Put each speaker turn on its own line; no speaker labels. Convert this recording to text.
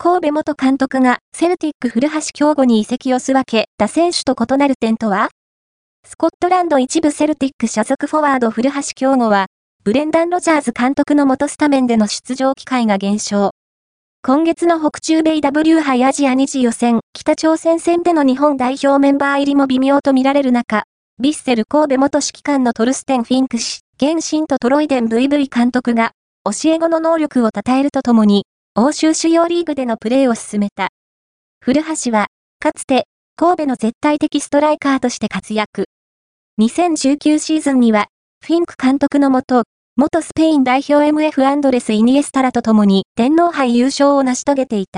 神戸元監督がセルティック古橋京吾に移籍をすわけた選手と異なる点とは？スコットランド一部セルティック所属フォワード古橋京吾は、ブレンダン・ロジャーズ監督の元スタメンでの出場機会が減少。今月の北中米 W 杯アジア2次予選、北朝鮮戦での日本代表メンバー入りも微妙と見られる中、ビッセル神戸元指揮官のトルステン・フィンク氏、現新とトロイデン VV 監督が、教え子の能力を称えるとともに、欧州主要リーグでのプレーを進めた。古橋は、かつて、神戸の絶対的ストライカーとして活躍。2019シーズンには、フィンク監督のもと、元スペイン代表 MF アンドレス・イニエスタラと共に天皇杯優勝を成し遂げていた。